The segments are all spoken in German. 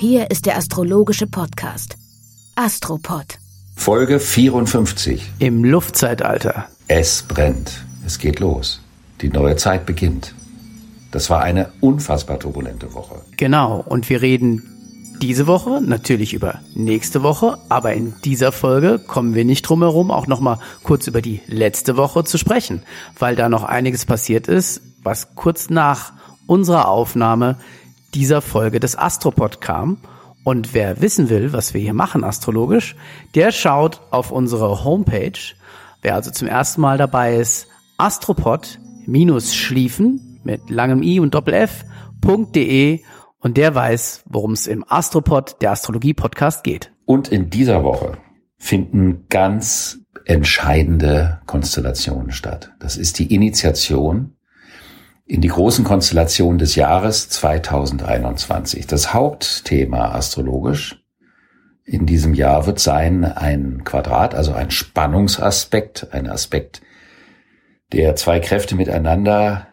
Hier ist der astrologische Podcast. Astropod. Folge 54. Im Luftzeitalter. Es brennt. Es geht los. Die neue Zeit beginnt. Das war eine unfassbar turbulente Woche. Genau. Und wir reden diese Woche natürlich über nächste Woche, aber in dieser Folge kommen wir nicht drum herum, auch nochmal kurz über die letzte Woche zu sprechen, weil da noch einiges passiert ist, was kurz nach unserer Aufnahme dieser Folge des Astropod kam. Und wer wissen will, was wir hier machen astrologisch, der schaut auf unsere Homepage. Wer also zum ersten Mal dabei ist, astropod-schliefen mit langem i und doppel f.de und der weiß, worum es im Astropod, der Astrologie-Podcast geht. Und in dieser Woche finden ganz entscheidende Konstellationen statt. Das ist die Initiation in die großen Konstellationen des Jahres 2021. Das Hauptthema astrologisch in diesem Jahr wird sein ein Quadrat, also ein Spannungsaspekt, ein Aspekt, der zwei Kräfte miteinander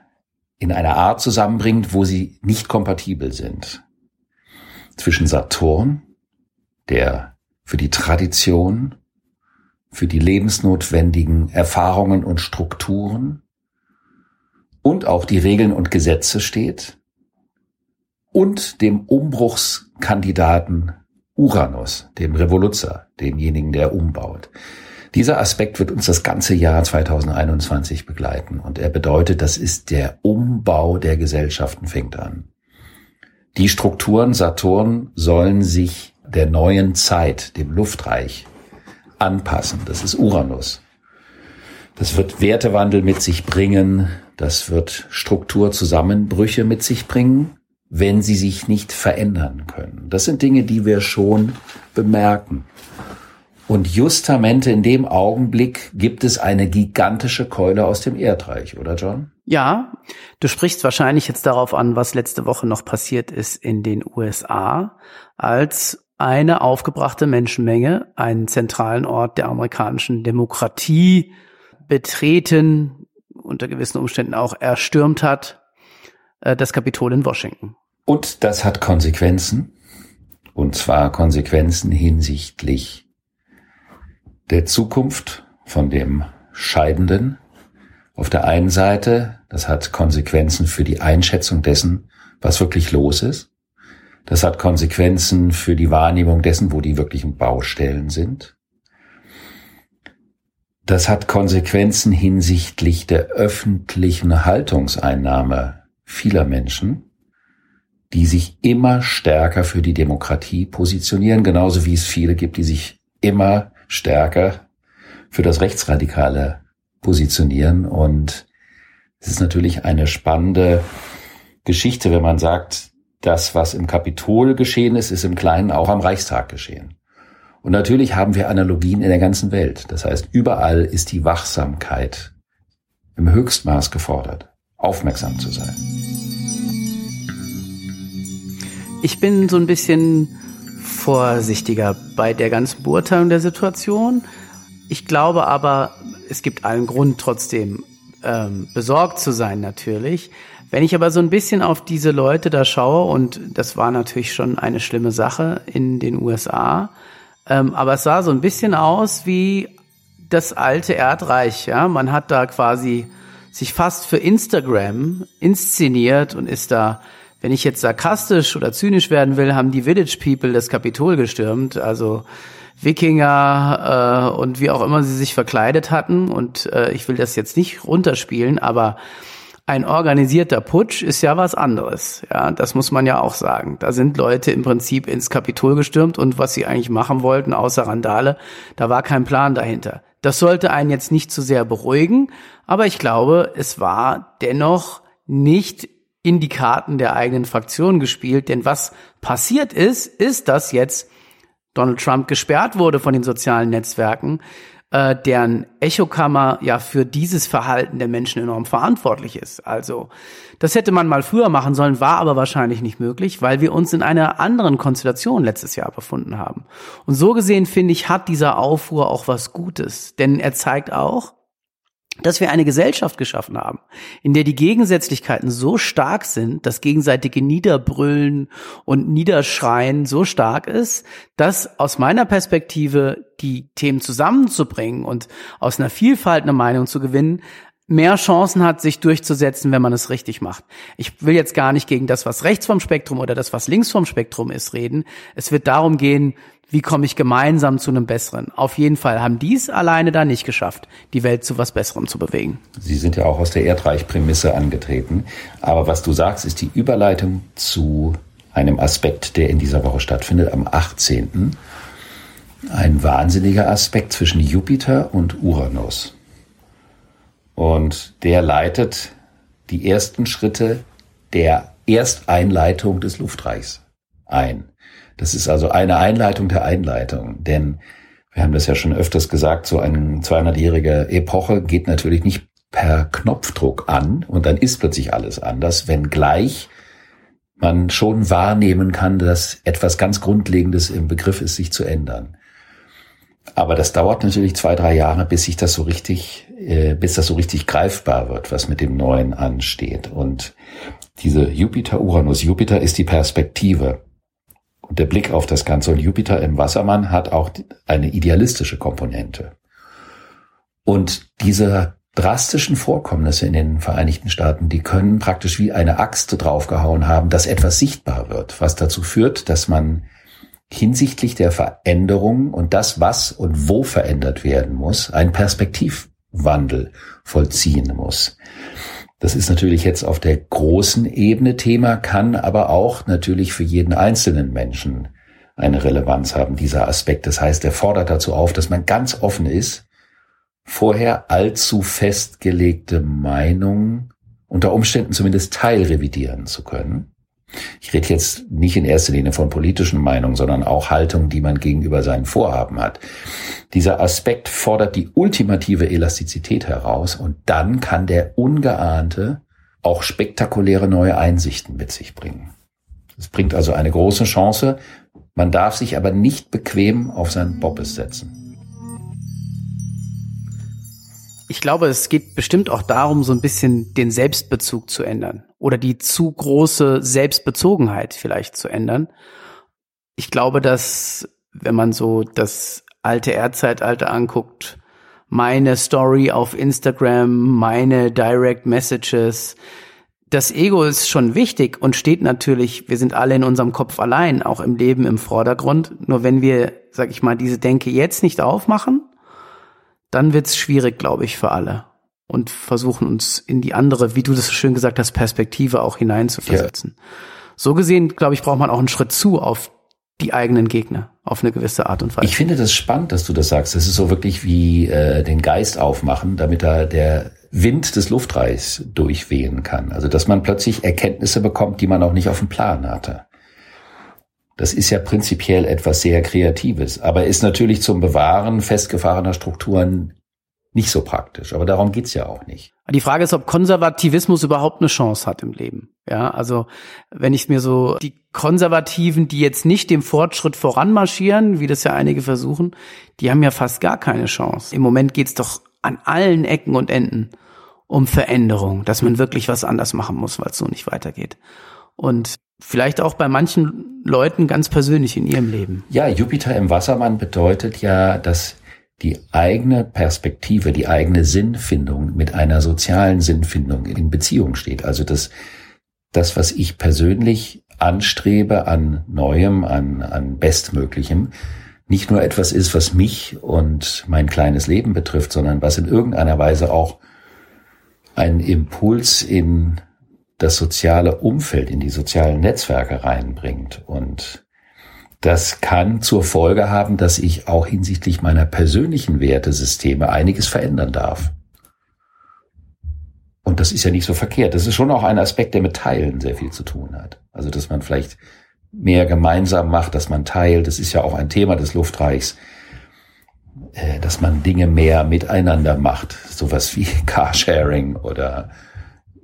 in einer Art zusammenbringt, wo sie nicht kompatibel sind. Zwischen Saturn, der für die Tradition, für die lebensnotwendigen Erfahrungen und Strukturen und auch die Regeln und Gesetze steht, und dem Umbruchskandidaten Uranus, dem Revoluzer, demjenigen, der umbaut. Dieser Aspekt wird uns das ganze Jahr 2021 begleiten und er bedeutet, das ist der Umbau der Gesellschaften fängt an. Die Strukturen Saturn sollen sich der neuen Zeit, dem Luftreich, anpassen. Das ist Uranus. Das wird Wertewandel mit sich bringen, das wird Strukturzusammenbrüche mit sich bringen, wenn sie sich nicht verändern können. Das sind Dinge, die wir schon bemerken. Und justamente in dem Augenblick gibt es eine gigantische Keule aus dem Erdreich, oder John? Ja, du sprichst wahrscheinlich jetzt darauf an, was letzte Woche noch passiert ist in den USA, als eine aufgebrachte Menschenmenge einen zentralen Ort der amerikanischen Demokratie betreten, unter gewissen Umständen auch erstürmt hat, äh, das Kapitol in Washington. Und das hat Konsequenzen, und zwar Konsequenzen hinsichtlich der Zukunft von dem Scheidenden auf der einen Seite. Das hat Konsequenzen für die Einschätzung dessen, was wirklich los ist. Das hat Konsequenzen für die Wahrnehmung dessen, wo die wirklichen Baustellen sind. Das hat Konsequenzen hinsichtlich der öffentlichen Haltungseinnahme vieler Menschen, die sich immer stärker für die Demokratie positionieren, genauso wie es viele gibt, die sich immer stärker für das Rechtsradikale positionieren. Und es ist natürlich eine spannende Geschichte, wenn man sagt, das, was im Kapitol geschehen ist, ist im Kleinen auch am Reichstag geschehen. Und natürlich haben wir Analogien in der ganzen Welt. Das heißt, überall ist die Wachsamkeit im Höchstmaß gefordert, aufmerksam zu sein. Ich bin so ein bisschen vorsichtiger bei der ganzen Beurteilung der Situation. Ich glaube aber, es gibt allen Grund trotzdem ähm, besorgt zu sein natürlich. Wenn ich aber so ein bisschen auf diese Leute da schaue, und das war natürlich schon eine schlimme Sache in den USA, ähm, aber es sah so ein bisschen aus wie das alte Erdreich. Ja, man hat da quasi sich fast für Instagram inszeniert und ist da wenn ich jetzt sarkastisch oder zynisch werden will, haben die Village People das Kapitol gestürmt, also Wikinger äh, und wie auch immer sie sich verkleidet hatten. Und äh, ich will das jetzt nicht runterspielen, aber ein organisierter Putsch ist ja was anderes. Ja, das muss man ja auch sagen. Da sind Leute im Prinzip ins Kapitol gestürmt und was sie eigentlich machen wollten, außer Randale, da war kein Plan dahinter. Das sollte einen jetzt nicht zu sehr beruhigen, aber ich glaube, es war dennoch nicht in die Karten der eigenen Fraktion gespielt. Denn was passiert ist, ist, dass jetzt Donald Trump gesperrt wurde von den sozialen Netzwerken, äh, deren Echokammer ja für dieses Verhalten der Menschen enorm verantwortlich ist. Also das hätte man mal früher machen sollen, war aber wahrscheinlich nicht möglich, weil wir uns in einer anderen Konstellation letztes Jahr befunden haben. Und so gesehen finde ich, hat dieser Aufruhr auch was Gutes, denn er zeigt auch, dass wir eine Gesellschaft geschaffen haben, in der die Gegensätzlichkeiten so stark sind, das gegenseitige Niederbrüllen und Niederschreien so stark ist, dass aus meiner Perspektive die Themen zusammenzubringen und aus einer Vielfalt eine Meinung zu gewinnen, mehr Chancen hat, sich durchzusetzen, wenn man es richtig macht. Ich will jetzt gar nicht gegen das, was rechts vom Spektrum oder das, was links vom Spektrum ist, reden. Es wird darum gehen, wie komme ich gemeinsam zu einem besseren. Auf jeden Fall haben die es alleine da nicht geschafft, die Welt zu was Besserem zu bewegen. Sie sind ja auch aus der Erdreich-Prämisse angetreten. Aber was du sagst, ist die Überleitung zu einem Aspekt, der in dieser Woche stattfindet, am 18. Ein wahnsinniger Aspekt zwischen Jupiter und Uranus. Und der leitet die ersten Schritte der Ersteinleitung des Luftreichs ein. Das ist also eine Einleitung der Einleitung, denn wir haben das ja schon öfters gesagt, so eine 200-jährige Epoche geht natürlich nicht per Knopfdruck an und dann ist plötzlich alles anders, wenngleich man schon wahrnehmen kann, dass etwas ganz Grundlegendes im Begriff ist, sich zu ändern. Aber das dauert natürlich zwei, drei Jahre, bis sich das so richtig, äh, bis das so richtig greifbar wird, was mit dem Neuen ansteht. Und diese Jupiter-Uranus, Jupiter ist die Perspektive der Blick auf das Ganze. Und Jupiter im Wassermann hat auch eine idealistische Komponente. Und diese drastischen Vorkommnisse in den Vereinigten Staaten, die können praktisch wie eine Axt draufgehauen haben, dass etwas sichtbar wird, was dazu führt, dass man hinsichtlich der Veränderung und das, was und wo verändert werden muss, einen Perspektivwandel vollziehen muss. Das ist natürlich jetzt auf der großen Ebene Thema, kann aber auch natürlich für jeden einzelnen Menschen eine Relevanz haben, dieser Aspekt. Das heißt, er fordert dazu auf, dass man ganz offen ist, vorher allzu festgelegte Meinungen unter Umständen zumindest teilrevidieren zu können ich rede jetzt nicht in erster Linie von politischen Meinungen, sondern auch Haltungen, die man gegenüber seinen Vorhaben hat. Dieser Aspekt fordert die ultimative Elastizität heraus und dann kann der ungeahnte auch spektakuläre neue Einsichten mit sich bringen. Es bringt also eine große Chance. Man darf sich aber nicht bequem auf seinen Bobbes setzen. Ich glaube, es geht bestimmt auch darum, so ein bisschen den Selbstbezug zu ändern oder die zu große Selbstbezogenheit vielleicht zu ändern. Ich glaube, dass wenn man so das alte Erdzeitalter anguckt, meine Story auf Instagram, meine Direct Messages, das Ego ist schon wichtig und steht natürlich, wir sind alle in unserem Kopf allein, auch im Leben im Vordergrund. Nur wenn wir, sag ich mal, diese Denke jetzt nicht aufmachen, dann wird's schwierig, glaube ich, für alle. Und versuchen uns in die andere, wie du das schön gesagt hast, Perspektive auch hineinzuversetzen. Ja. So gesehen, glaube ich, braucht man auch einen Schritt zu auf die eigenen Gegner auf eine gewisse Art und Weise. Ich finde das spannend, dass du das sagst. Das ist so wirklich wie äh, den Geist aufmachen, damit da der Wind des Luftreichs durchwehen kann. Also dass man plötzlich Erkenntnisse bekommt, die man auch nicht auf dem Plan hatte. Das ist ja prinzipiell etwas sehr Kreatives, aber ist natürlich zum Bewahren festgefahrener Strukturen nicht so praktisch. Aber darum geht's ja auch nicht. Die Frage ist, ob Konservativismus überhaupt eine Chance hat im Leben. Ja, also wenn ich mir so die Konservativen, die jetzt nicht dem Fortschritt voranmarschieren, wie das ja einige versuchen, die haben ja fast gar keine Chance. Im Moment geht's doch an allen Ecken und Enden um Veränderung, dass man wirklich was anders machen muss, weil es so nicht weitergeht. Und vielleicht auch bei manchen Leuten ganz persönlich in ihrem Leben. Ja, Jupiter im Wassermann bedeutet ja, dass die eigene Perspektive, die eigene Sinnfindung mit einer sozialen Sinnfindung in Beziehung steht. Also das, das, was ich persönlich anstrebe an Neuem, an, an Bestmöglichem, nicht nur etwas ist, was mich und mein kleines Leben betrifft, sondern was in irgendeiner Weise auch einen Impuls in das soziale Umfeld, in die sozialen Netzwerke reinbringt. Und das kann zur Folge haben, dass ich auch hinsichtlich meiner persönlichen Wertesysteme einiges verändern darf. Und das ist ja nicht so verkehrt. Das ist schon auch ein Aspekt, der mit Teilen sehr viel zu tun hat. Also, dass man vielleicht mehr gemeinsam macht, dass man teilt. Das ist ja auch ein Thema des Luftreichs, äh, dass man Dinge mehr miteinander macht. Sowas wie Carsharing oder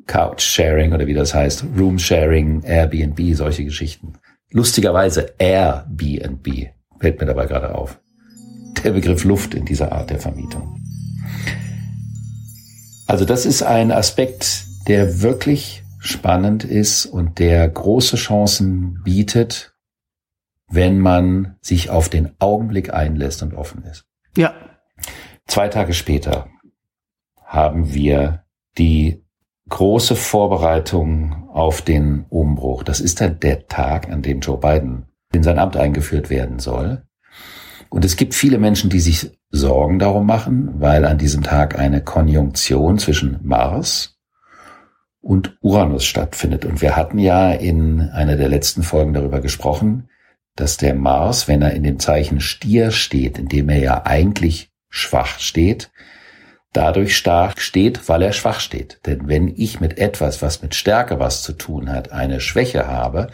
Couchsharing oder wie das heißt, Roomsharing, Airbnb, solche Geschichten. Lustigerweise Airbnb fällt mir dabei gerade auf. Der Begriff Luft in dieser Art der Vermietung. Also das ist ein Aspekt, der wirklich spannend ist und der große Chancen bietet, wenn man sich auf den Augenblick einlässt und offen ist. Ja. Zwei Tage später haben wir die große Vorbereitung auf den Umbruch. Das ist dann der Tag, an dem Joe Biden in sein Amt eingeführt werden soll. Und es gibt viele Menschen, die sich Sorgen darum machen, weil an diesem Tag eine Konjunktion zwischen Mars und Uranus stattfindet. Und wir hatten ja in einer der letzten Folgen darüber gesprochen, dass der Mars, wenn er in dem Zeichen Stier steht, in dem er ja eigentlich schwach steht, dadurch stark steht, weil er schwach steht. Denn wenn ich mit etwas, was mit Stärke was zu tun hat, eine Schwäche habe,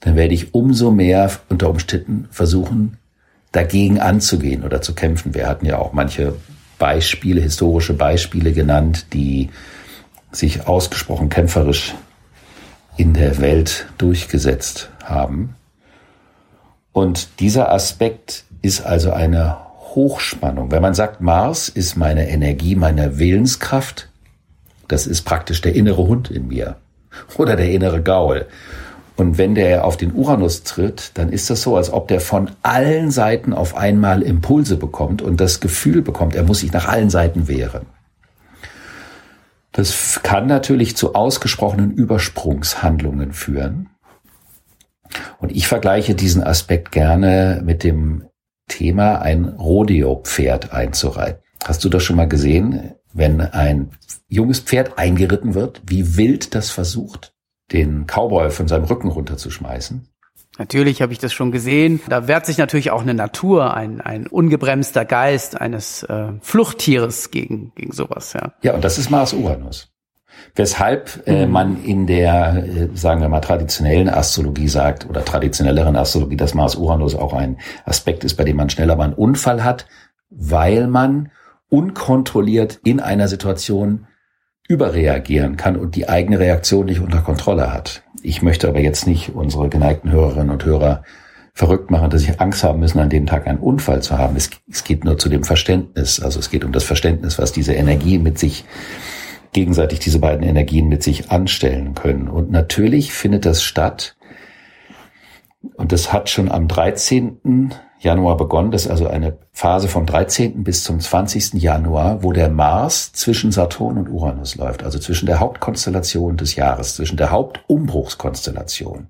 dann werde ich umso mehr unter Umständen versuchen, dagegen anzugehen oder zu kämpfen. Wir hatten ja auch manche Beispiele, historische Beispiele genannt, die sich ausgesprochen kämpferisch in der Welt durchgesetzt haben. Und dieser Aspekt ist also eine Hochspannung. Wenn man sagt, Mars ist meine Energie, meine Willenskraft, das ist praktisch der innere Hund in mir oder der innere Gaul. Und wenn der auf den Uranus tritt, dann ist das so, als ob der von allen Seiten auf einmal Impulse bekommt und das Gefühl bekommt, er muss sich nach allen Seiten wehren. Das kann natürlich zu ausgesprochenen Übersprungshandlungen führen. Und ich vergleiche diesen Aspekt gerne mit dem Thema, ein Rodeo-Pferd einzureiten. Hast du das schon mal gesehen, wenn ein junges Pferd eingeritten wird, wie wild das versucht, den Cowboy von seinem Rücken runterzuschmeißen? Natürlich habe ich das schon gesehen. Da wehrt sich natürlich auch eine Natur, ein, ein ungebremster Geist eines äh, Fluchttieres gegen, gegen sowas. Ja, ja und das ist Mars Uranus. Weshalb äh, mhm. man in der, äh, sagen wir mal, traditionellen Astrologie sagt, oder traditionelleren Astrologie, dass Mars Uranus auch ein Aspekt ist, bei dem man schneller mal einen Unfall hat, weil man unkontrolliert in einer Situation überreagieren kann und die eigene Reaktion nicht unter Kontrolle hat. Ich möchte aber jetzt nicht unsere geneigten Hörerinnen und Hörer verrückt machen, dass sie Angst haben müssen, an dem Tag einen Unfall zu haben. Es, es, geht nur zu dem Verständnis. Also es geht um das Verständnis, was diese Energie mit sich, gegenseitig diese beiden Energien mit sich anstellen können. Und natürlich findet das statt. Und das hat schon am 13. Januar begonnen. Das ist also eine Phase vom 13. bis zum 20. Januar, wo der Mars zwischen Saturn und Uranus läuft, also zwischen der Hauptkonstellation des Jahres, zwischen der Hauptumbruchskonstellation.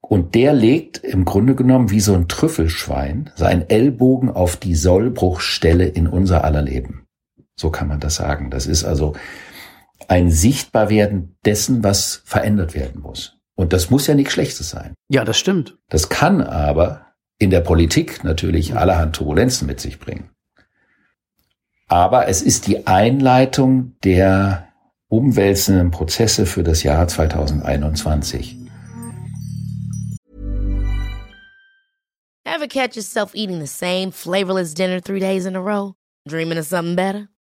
Und der legt im Grunde genommen wie so ein Trüffelschwein seinen Ellbogen auf die Sollbruchstelle in unser aller Leben. So kann man das sagen. Das ist also ein Sichtbarwerden dessen, was verändert werden muss. Und das muss ja nichts Schlechtes sein. Ja, das stimmt. Das kann aber in der Politik natürlich allerhand Turbulenzen mit sich bringen. Aber es ist die Einleitung der umwälzenden Prozesse für das Jahr 2021. Ever catch yourself eating the same flavorless dinner three days in a row? Dreaming of something better?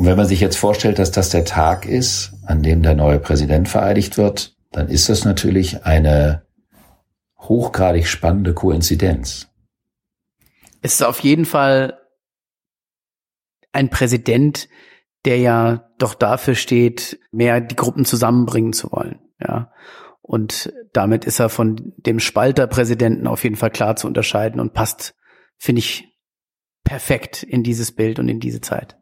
Und wenn man sich jetzt vorstellt, dass das der Tag ist, an dem der neue Präsident vereidigt wird, dann ist das natürlich eine hochgradig spannende Koinzidenz. Es ist auf jeden Fall ein Präsident, der ja doch dafür steht, mehr die Gruppen zusammenbringen zu wollen, ja. Und damit ist er von dem Spalterpräsidenten auf jeden Fall klar zu unterscheiden und passt, finde ich, perfekt in dieses Bild und in diese Zeit.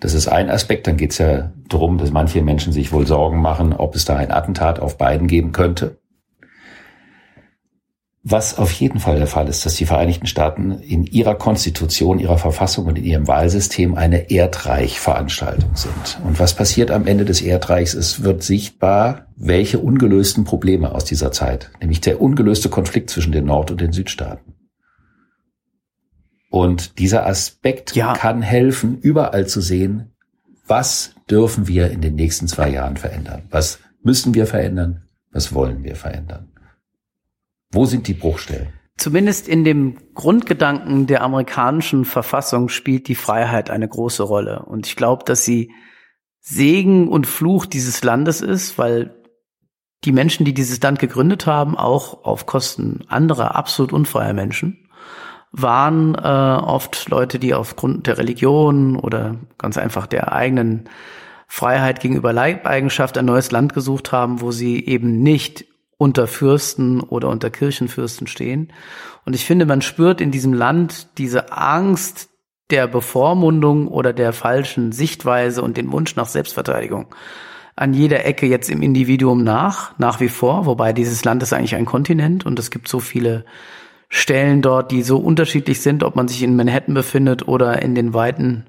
Das ist ein Aspekt. Dann geht es ja darum, dass manche Menschen sich wohl Sorgen machen, ob es da ein Attentat auf Biden geben könnte. Was auf jeden Fall der Fall ist, dass die Vereinigten Staaten in ihrer Konstitution, ihrer Verfassung und in ihrem Wahlsystem eine Erdreichveranstaltung sind. Und was passiert am Ende des Erdreichs? Es wird sichtbar, welche ungelösten Probleme aus dieser Zeit, nämlich der ungelöste Konflikt zwischen den Nord- und den Südstaaten. Und dieser Aspekt ja. kann helfen, überall zu sehen, was dürfen wir in den nächsten zwei Jahren verändern? Was müssen wir verändern? Was wollen wir verändern? Wo sind die Bruchstellen? Zumindest in dem Grundgedanken der amerikanischen Verfassung spielt die Freiheit eine große Rolle. Und ich glaube, dass sie Segen und Fluch dieses Landes ist, weil die Menschen, die dieses Land gegründet haben, auch auf Kosten anderer absolut unfreier Menschen, waren äh, oft Leute, die aufgrund der Religion oder ganz einfach der eigenen Freiheit gegenüber Leibeigenschaft ein neues Land gesucht haben, wo sie eben nicht unter Fürsten oder unter Kirchenfürsten stehen. Und ich finde, man spürt in diesem Land diese Angst der Bevormundung oder der falschen Sichtweise und den Wunsch nach Selbstverteidigung an jeder Ecke jetzt im Individuum nach, nach wie vor, wobei dieses Land ist eigentlich ein Kontinent und es gibt so viele Stellen dort, die so unterschiedlich sind, ob man sich in Manhattan befindet oder in den Weiten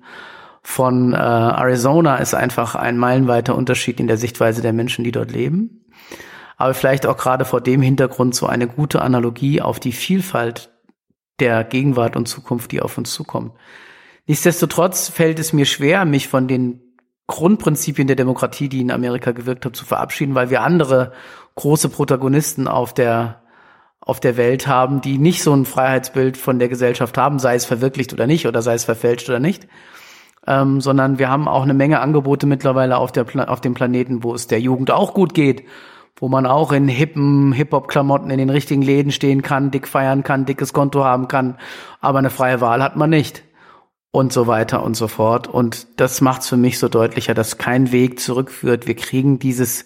von äh, Arizona, ist einfach ein meilenweiter Unterschied in der Sichtweise der Menschen, die dort leben aber vielleicht auch gerade vor dem Hintergrund so eine gute Analogie auf die Vielfalt der Gegenwart und Zukunft, die auf uns zukommt. Nichtsdestotrotz fällt es mir schwer, mich von den Grundprinzipien der Demokratie, die in Amerika gewirkt haben, zu verabschieden, weil wir andere große Protagonisten auf der auf der Welt haben, die nicht so ein Freiheitsbild von der Gesellschaft haben, sei es verwirklicht oder nicht, oder sei es verfälscht oder nicht, ähm, sondern wir haben auch eine Menge Angebote mittlerweile auf, der, auf dem Planeten, wo es der Jugend auch gut geht wo man auch in hippen Hip-Hop-Klamotten in den richtigen Läden stehen kann, dick feiern kann, dickes Konto haben kann, aber eine freie Wahl hat man nicht. Und so weiter und so fort. Und das macht es für mich so deutlicher, dass kein Weg zurückführt. Wir kriegen dieses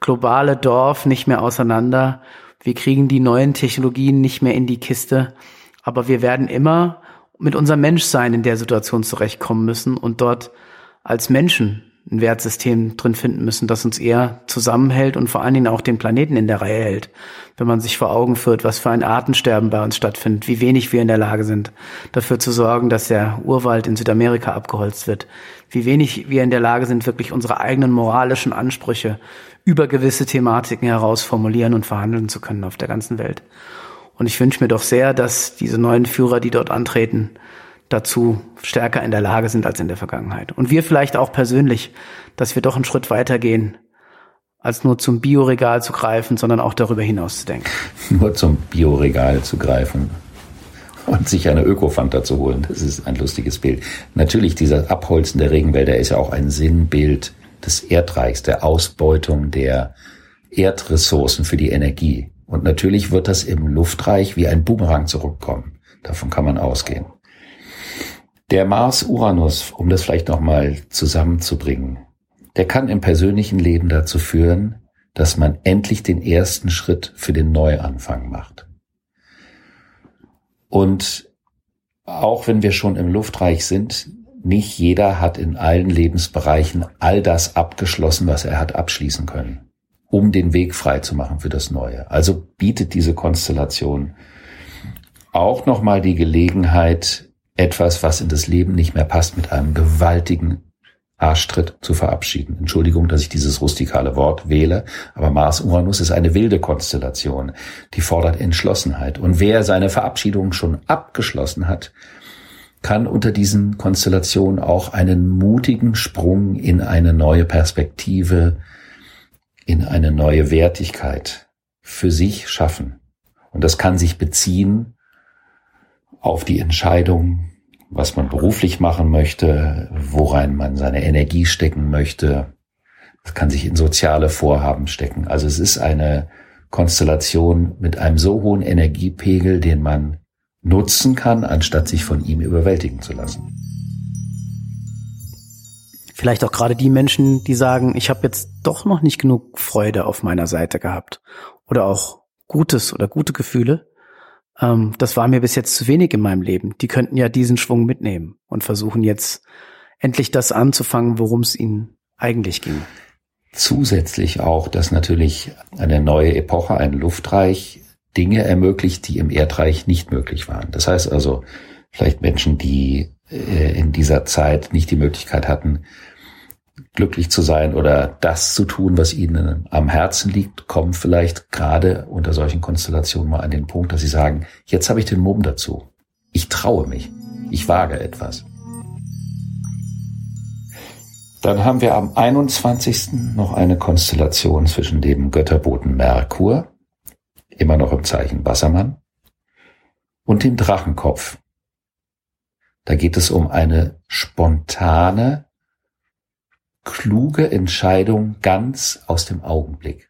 globale Dorf nicht mehr auseinander. Wir kriegen die neuen Technologien nicht mehr in die Kiste. Aber wir werden immer mit unserem Menschsein in der Situation zurechtkommen müssen und dort als Menschen ein Wertsystem drin finden müssen, das uns eher zusammenhält und vor allen Dingen auch den Planeten in der Reihe hält. Wenn man sich vor Augen führt, was für ein Artensterben bei uns stattfindet, wie wenig wir in der Lage sind, dafür zu sorgen, dass der Urwald in Südamerika abgeholzt wird, wie wenig wir in der Lage sind, wirklich unsere eigenen moralischen Ansprüche über gewisse Thematiken heraus formulieren und verhandeln zu können auf der ganzen Welt. Und ich wünsche mir doch sehr, dass diese neuen Führer, die dort antreten, dazu stärker in der Lage sind als in der Vergangenheit. Und wir vielleicht auch persönlich, dass wir doch einen Schritt weitergehen, als nur zum Bioregal zu greifen, sondern auch darüber hinaus zu denken. Nur zum Bioregal zu greifen und sich eine Ökofanta zu holen, das ist ein lustiges Bild. Natürlich, dieser Abholzen der Regenwälder ist ja auch ein Sinnbild des Erdreichs, der Ausbeutung der Erdressourcen für die Energie. Und natürlich wird das im Luftreich wie ein Boomerang zurückkommen. Davon kann man ausgehen. Der Mars-Uranus, um das vielleicht nochmal zusammenzubringen, der kann im persönlichen Leben dazu führen, dass man endlich den ersten Schritt für den Neuanfang macht. Und auch wenn wir schon im Luftreich sind, nicht jeder hat in allen Lebensbereichen all das abgeschlossen, was er hat abschließen können, um den Weg frei zu machen für das Neue. Also bietet diese Konstellation auch nochmal die Gelegenheit, etwas, was in das Leben nicht mehr passt, mit einem gewaltigen Arschtritt zu verabschieden. Entschuldigung, dass ich dieses rustikale Wort wähle, aber Mars-Uranus ist eine wilde Konstellation, die fordert Entschlossenheit. Und wer seine Verabschiedung schon abgeschlossen hat, kann unter diesen Konstellationen auch einen mutigen Sprung in eine neue Perspektive, in eine neue Wertigkeit für sich schaffen. Und das kann sich beziehen auf die Entscheidung, was man beruflich machen möchte, worein man seine Energie stecken möchte. Das kann sich in soziale Vorhaben stecken. Also es ist eine Konstellation mit einem so hohen Energiepegel, den man nutzen kann, anstatt sich von ihm überwältigen zu lassen. Vielleicht auch gerade die Menschen, die sagen, ich habe jetzt doch noch nicht genug Freude auf meiner Seite gehabt oder auch Gutes oder gute Gefühle ähm, das war mir bis jetzt zu wenig in meinem Leben. Die könnten ja diesen Schwung mitnehmen und versuchen jetzt endlich das anzufangen, worum es ihnen eigentlich ging. Zusätzlich auch, dass natürlich eine neue Epoche, ein Luftreich Dinge ermöglicht, die im Erdreich nicht möglich waren. Das heißt also, vielleicht Menschen, die äh, in dieser Zeit nicht die Möglichkeit hatten, glücklich zu sein oder das zu tun, was ihnen am Herzen liegt, kommen vielleicht gerade unter solchen Konstellationen mal an den Punkt, dass sie sagen, jetzt habe ich den Mumm dazu. Ich traue mich. Ich wage etwas. Dann haben wir am 21. noch eine Konstellation zwischen dem Götterboten Merkur, immer noch im Zeichen Wassermann, und dem Drachenkopf. Da geht es um eine spontane, kluge Entscheidung ganz aus dem Augenblick.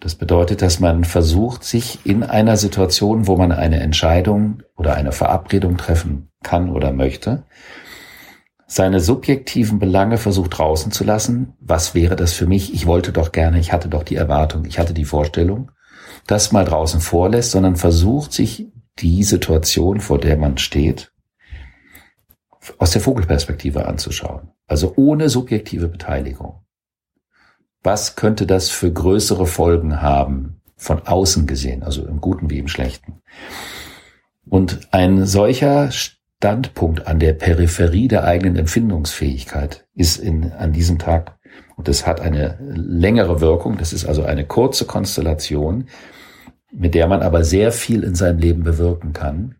Das bedeutet, dass man versucht, sich in einer Situation, wo man eine Entscheidung oder eine Verabredung treffen kann oder möchte, seine subjektiven Belange versucht draußen zu lassen. Was wäre das für mich? Ich wollte doch gerne, ich hatte doch die Erwartung, ich hatte die Vorstellung, das mal draußen vorlässt, sondern versucht sich die Situation, vor der man steht, aus der Vogelperspektive anzuschauen. Also ohne subjektive Beteiligung. Was könnte das für größere Folgen haben, von außen gesehen, also im Guten wie im Schlechten? Und ein solcher Standpunkt an der Peripherie der eigenen Empfindungsfähigkeit ist in, an diesem Tag, und das hat eine längere Wirkung, das ist also eine kurze Konstellation, mit der man aber sehr viel in seinem Leben bewirken kann,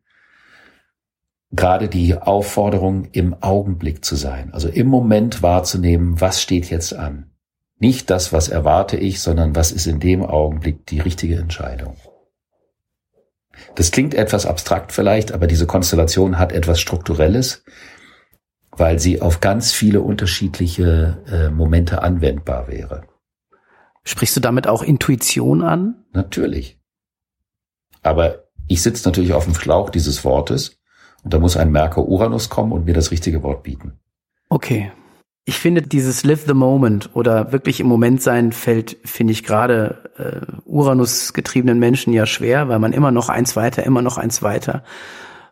gerade die Aufforderung, im Augenblick zu sein, also im Moment wahrzunehmen, was steht jetzt an. Nicht das, was erwarte ich, sondern was ist in dem Augenblick die richtige Entscheidung. Das klingt etwas abstrakt vielleicht, aber diese Konstellation hat etwas Strukturelles, weil sie auf ganz viele unterschiedliche äh, Momente anwendbar wäre. Sprichst du damit auch Intuition an? Natürlich. Aber ich sitze natürlich auf dem Schlauch dieses Wortes und da muss ein Merker Uranus kommen und mir das richtige Wort bieten. Okay. Ich finde dieses Live the Moment oder wirklich im Moment sein fällt, finde ich gerade äh, Uranus getriebenen Menschen ja schwer, weil man immer noch eins weiter, immer noch eins weiter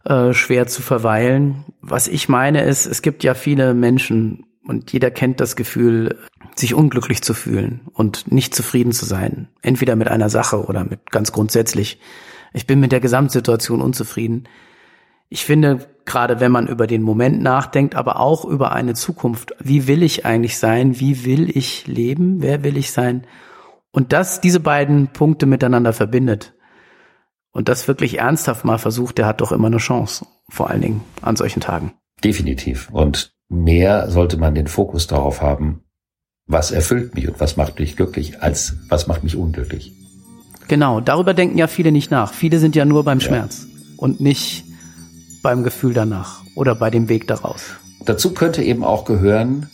äh, schwer zu verweilen. Was ich meine ist, es gibt ja viele Menschen und jeder kennt das Gefühl, sich unglücklich zu fühlen und nicht zufrieden zu sein. Entweder mit einer Sache oder mit ganz grundsätzlich. Ich bin mit der Gesamtsituation unzufrieden. Ich finde, gerade wenn man über den Moment nachdenkt, aber auch über eine Zukunft, wie will ich eigentlich sein? Wie will ich leben? Wer will ich sein? Und das, diese beiden Punkte miteinander verbindet und das wirklich ernsthaft mal versucht, der hat doch immer eine Chance. Vor allen Dingen an solchen Tagen. Definitiv. Und mehr sollte man den Fokus darauf haben, was erfüllt mich und was macht mich glücklich, als was macht mich unglücklich. Genau, darüber denken ja viele nicht nach. Viele sind ja nur beim ja. Schmerz und nicht beim Gefühl danach oder bei dem Weg daraus. Dazu könnte eben auch gehören,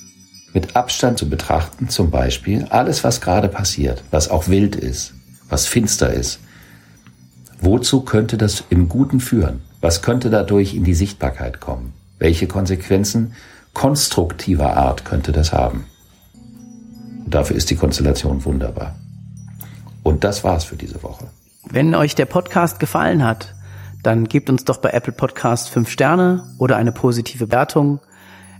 mit Abstand zu betrachten, zum Beispiel alles, was gerade passiert, was auch wild ist, was finster ist. Wozu könnte das im Guten führen? Was könnte dadurch in die Sichtbarkeit kommen? Welche Konsequenzen konstruktiver Art könnte das haben? Und dafür ist die Konstellation wunderbar. Und das war's für diese Woche. Wenn euch der Podcast gefallen hat, dann gebt uns doch bei Apple Podcast fünf Sterne oder eine positive Wertung.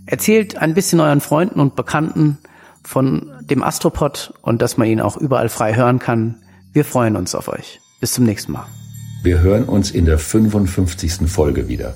Erzählt ein bisschen euren Freunden und Bekannten von dem Astropod und dass man ihn auch überall frei hören kann. Wir freuen uns auf euch. Bis zum nächsten Mal. Wir hören uns in der 55. Folge wieder.